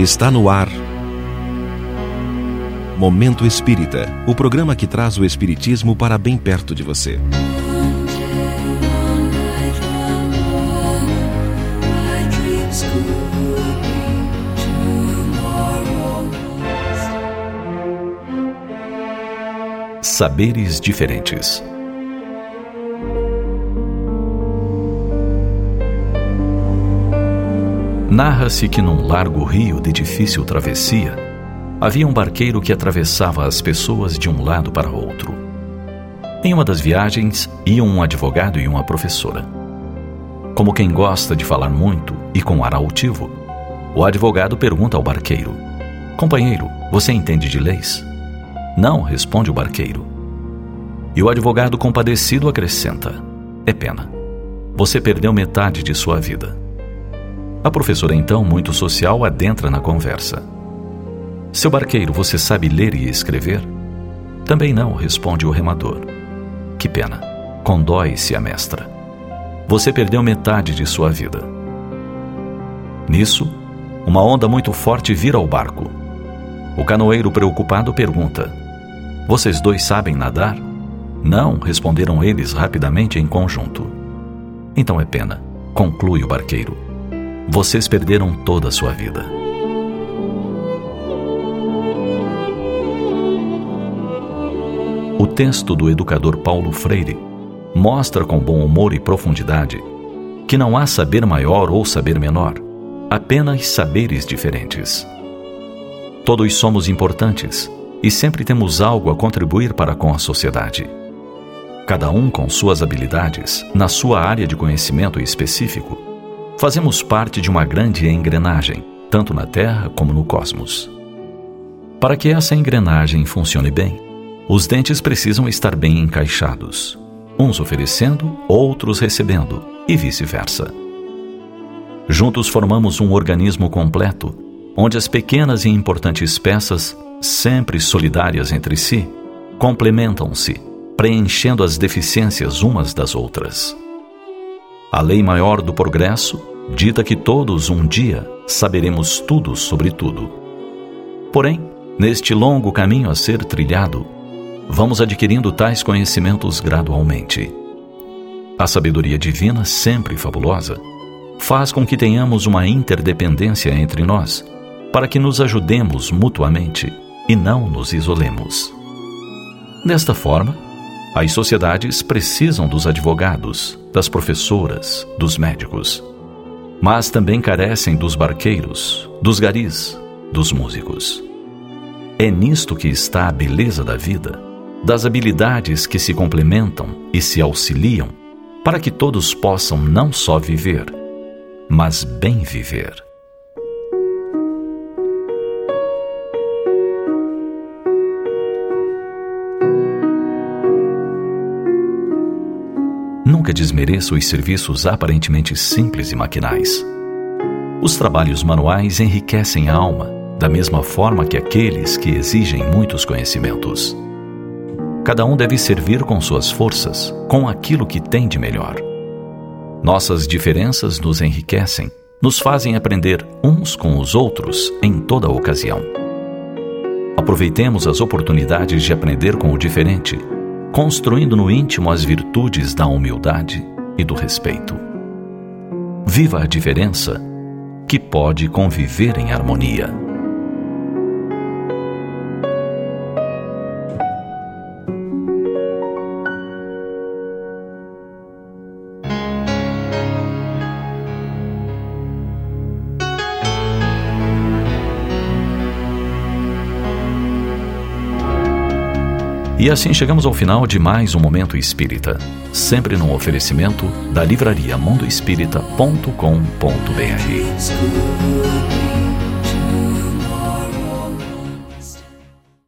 Está no ar. Momento Espírita o programa que traz o Espiritismo para bem perto de você. Saberes diferentes. Narra-se que num largo rio de difícil travessia, havia um barqueiro que atravessava as pessoas de um lado para outro. Em uma das viagens, iam um advogado e uma professora. Como quem gosta de falar muito e com ar altivo, o advogado pergunta ao barqueiro: Companheiro, você entende de leis? Não, responde o barqueiro. E o advogado compadecido acrescenta: É pena. Você perdeu metade de sua vida. A professora, então, muito social, adentra na conversa. Seu barqueiro, você sabe ler e escrever? Também não, responde o remador. Que pena. Condói-se a mestra. Você perdeu metade de sua vida. Nisso, uma onda muito forte vira ao barco. O canoeiro preocupado pergunta: Vocês dois sabem nadar? Não, responderam eles rapidamente em conjunto. Então é pena, conclui o barqueiro vocês perderam toda a sua vida. O texto do educador Paulo Freire mostra com bom humor e profundidade que não há saber maior ou saber menor, apenas saberes diferentes. Todos somos importantes e sempre temos algo a contribuir para com a sociedade. Cada um com suas habilidades, na sua área de conhecimento específico, Fazemos parte de uma grande engrenagem, tanto na Terra como no cosmos. Para que essa engrenagem funcione bem, os dentes precisam estar bem encaixados, uns oferecendo, outros recebendo, e vice-versa. Juntos formamos um organismo completo, onde as pequenas e importantes peças, sempre solidárias entre si, complementam-se, preenchendo as deficiências umas das outras. A lei maior do progresso dita que todos um dia saberemos tudo sobre tudo. Porém, neste longo caminho a ser trilhado, vamos adquirindo tais conhecimentos gradualmente. A sabedoria divina, sempre fabulosa, faz com que tenhamos uma interdependência entre nós, para que nos ajudemos mutuamente e não nos isolemos. Desta forma, as sociedades precisam dos advogados, das professoras, dos médicos. Mas também carecem dos barqueiros, dos garis, dos músicos. É nisto que está a beleza da vida, das habilidades que se complementam e se auxiliam para que todos possam não só viver, mas bem viver. Nunca desmereça os serviços aparentemente simples e maquinais. Os trabalhos manuais enriquecem a alma, da mesma forma que aqueles que exigem muitos conhecimentos. Cada um deve servir com suas forças, com aquilo que tem de melhor. Nossas diferenças nos enriquecem, nos fazem aprender uns com os outros em toda ocasião. Aproveitemos as oportunidades de aprender com o diferente construindo no íntimo as virtudes da humildade e do respeito. Viva a diferença que pode conviver em harmonia. E assim chegamos ao final de mais um Momento Espírita, sempre num oferecimento da livraria mundoespírita.com.br.